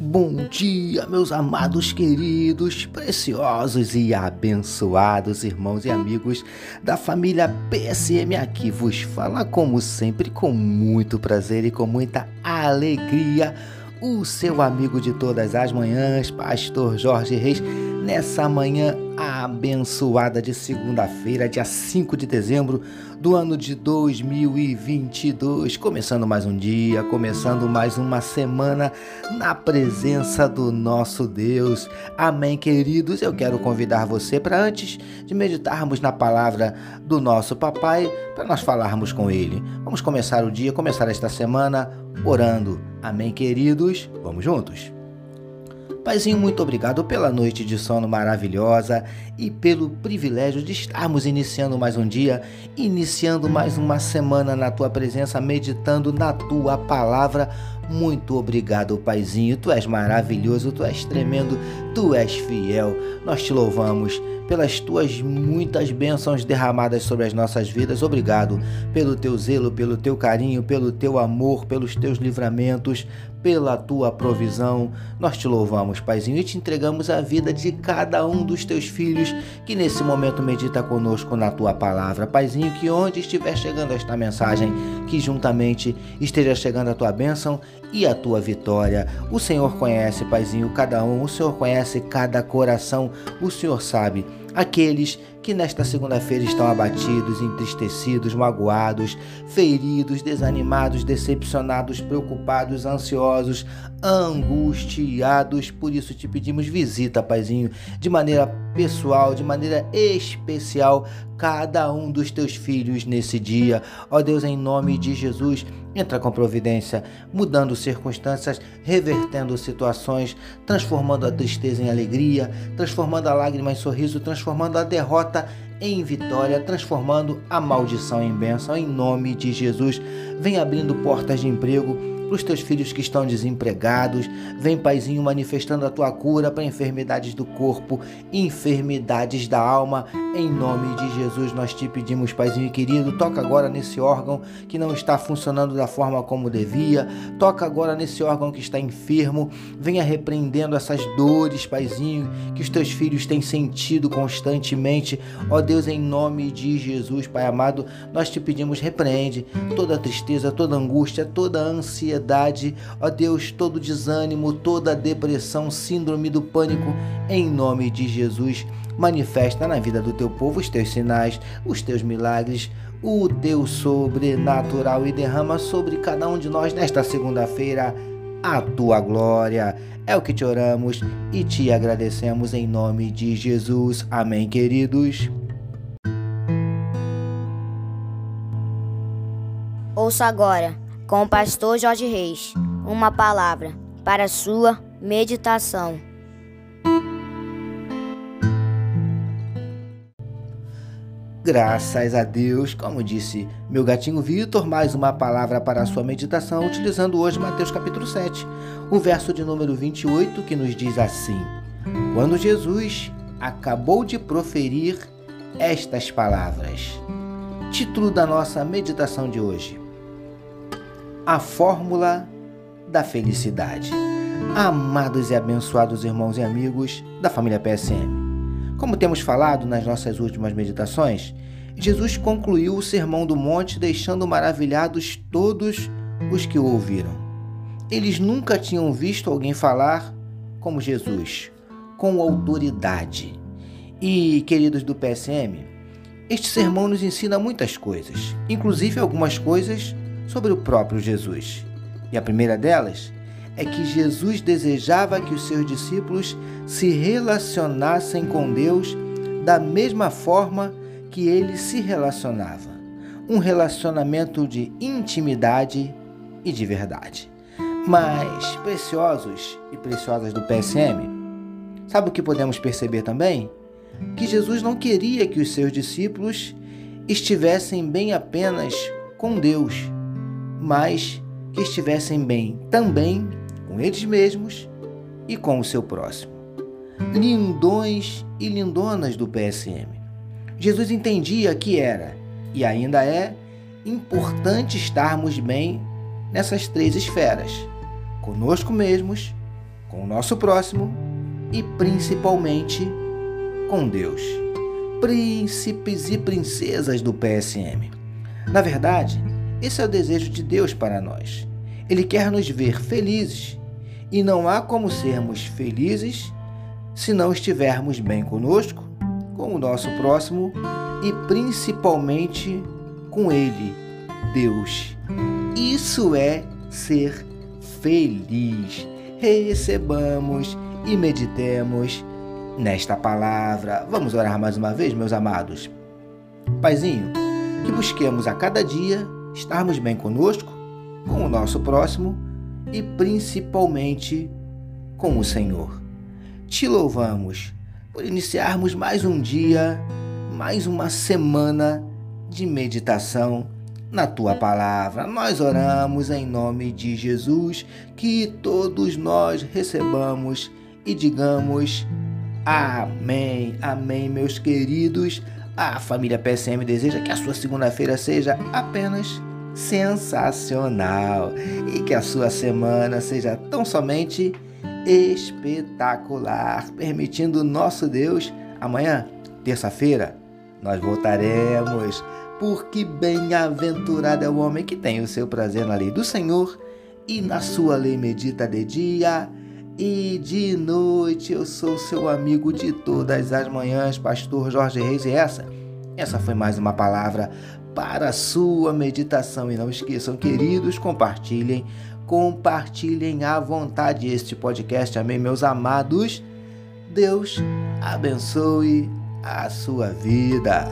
Bom dia, meus amados, queridos, preciosos e abençoados irmãos e amigos da família PSM aqui vos fala como sempre com muito prazer e com muita alegria o seu amigo de todas as manhãs, pastor Jorge Reis, nessa manhã abençoada de segunda-feira, dia 5 de dezembro do ano de 2022. Começando mais um dia, começando mais uma semana na presença do nosso Deus. Amém, queridos. Eu quero convidar você para antes de meditarmos na palavra do nosso papai, para nós falarmos com ele. Vamos começar o dia, começar esta semana orando. Amém, queridos. Vamos juntos. Paizinho, muito obrigado pela noite de sono maravilhosa e pelo privilégio de estarmos iniciando mais um dia, iniciando mais uma semana na tua presença, meditando na tua palavra. Muito obrigado, Paizinho. Tu és maravilhoso, tu és tremendo, tu és fiel. Nós te louvamos pelas tuas muitas bênçãos derramadas sobre as nossas vidas. Obrigado pelo teu zelo, pelo teu carinho, pelo teu amor, pelos teus livramentos, pela tua provisão. Nós te louvamos, Paizinho, e te entregamos a vida de cada um dos teus filhos que nesse momento medita conosco na tua palavra. Paizinho, que onde estiver chegando esta mensagem, que juntamente esteja chegando a tua bênção e a tua vitória. O Senhor conhece, Paizinho, cada um, o Senhor conhece cada coração, o Senhor sabe. Aqueles que nesta segunda-feira estão abatidos, entristecidos, magoados, feridos, desanimados, decepcionados, preocupados, ansiosos, angustiados. Por isso te pedimos visita, Paizinho, de maneira pessoal, de maneira especial, cada um dos teus filhos nesse dia. Ó Deus, em nome de Jesus, entra com providência, mudando circunstâncias, revertendo situações, transformando a tristeza em alegria, transformando a lágrima em sorriso, transformando a derrota em vitória, transformando a maldição em bênção, em nome de Jesus. Vem abrindo portas de emprego para os teus filhos que estão desempregados. Vem, Paizinho, manifestando a tua cura para enfermidades do corpo, enfermidades da alma. Em nome de Jesus, nós te pedimos, Paizinho querido, toca agora nesse órgão que não está funcionando da forma como devia. Toca agora nesse órgão que está enfermo. Venha repreendendo essas dores, Paizinho, que os teus filhos têm sentido constantemente. Ó Deus, em nome de Jesus, Pai amado, nós te pedimos, repreende toda tristeza, toda angústia, toda ansiedade ansiedade, ó Deus, todo desânimo, toda depressão, síndrome do pânico, em nome de Jesus, manifesta na vida do teu povo os teus sinais, os teus milagres, o teu sobrenatural e derrama sobre cada um de nós nesta segunda-feira a tua glória. É o que te oramos e te agradecemos em nome de Jesus. Amém, queridos. Ouça agora com o pastor Jorge Reis, uma palavra para sua meditação. Graças a Deus, como disse meu gatinho Vitor, mais uma palavra para a sua meditação, utilizando hoje Mateus capítulo 7, o verso de número 28, que nos diz assim: Quando Jesus acabou de proferir estas palavras. Título da nossa meditação de hoje: a fórmula da felicidade. Amados e abençoados irmãos e amigos da família PSM. Como temos falado nas nossas últimas meditações, Jesus concluiu o Sermão do Monte deixando maravilhados todos os que o ouviram. Eles nunca tinham visto alguém falar como Jesus, com autoridade. E, queridos do PSM, este sermão nos ensina muitas coisas, inclusive algumas coisas sobre o próprio Jesus. E a primeira delas é que Jesus desejava que os seus discípulos se relacionassem com Deus da mesma forma que ele se relacionava. Um relacionamento de intimidade e de verdade. Mas, preciosos e preciosas do PSM, sabe o que podemos perceber também? Que Jesus não queria que os seus discípulos estivessem bem apenas com Deus mas que estivessem bem também com eles mesmos e com o seu próximo. Lindões e lindonas do PSM. Jesus entendia que era e ainda é importante estarmos bem nessas três esferas: conosco mesmos, com o nosso próximo e principalmente com Deus. Príncipes e princesas do PSM. Na verdade, esse é o desejo de Deus para nós. Ele quer nos ver felizes e não há como sermos felizes se não estivermos bem conosco, com o nosso próximo e principalmente com Ele, Deus. Isso é ser feliz. Recebamos e meditemos nesta palavra. Vamos orar mais uma vez, meus amados. Paizinho, que busquemos a cada dia estarmos bem conosco, com o nosso próximo e principalmente com o Senhor. Te louvamos por iniciarmos mais um dia, mais uma semana de meditação na tua palavra. Nós oramos em nome de Jesus, que todos nós recebamos e digamos amém. Amém, meus queridos. A família PSM deseja que a sua segunda-feira seja apenas sensacional e que a sua semana seja tão somente espetacular, permitindo nosso Deus amanhã, terça-feira, nós voltaremos, porque bem-aventurado é o homem que tem o seu prazer na lei do Senhor e na sua lei medita de dia e de noite. Eu sou seu amigo de todas as manhãs, pastor Jorge Reis, e essa, essa foi mais uma palavra para a sua meditação. E não esqueçam, queridos, compartilhem, compartilhem à vontade este podcast. Amém, meus amados. Deus abençoe a sua vida.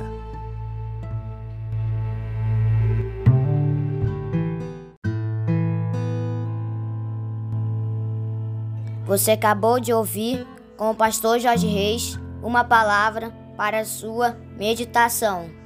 Você acabou de ouvir com o pastor Jorge Reis uma palavra para a sua meditação.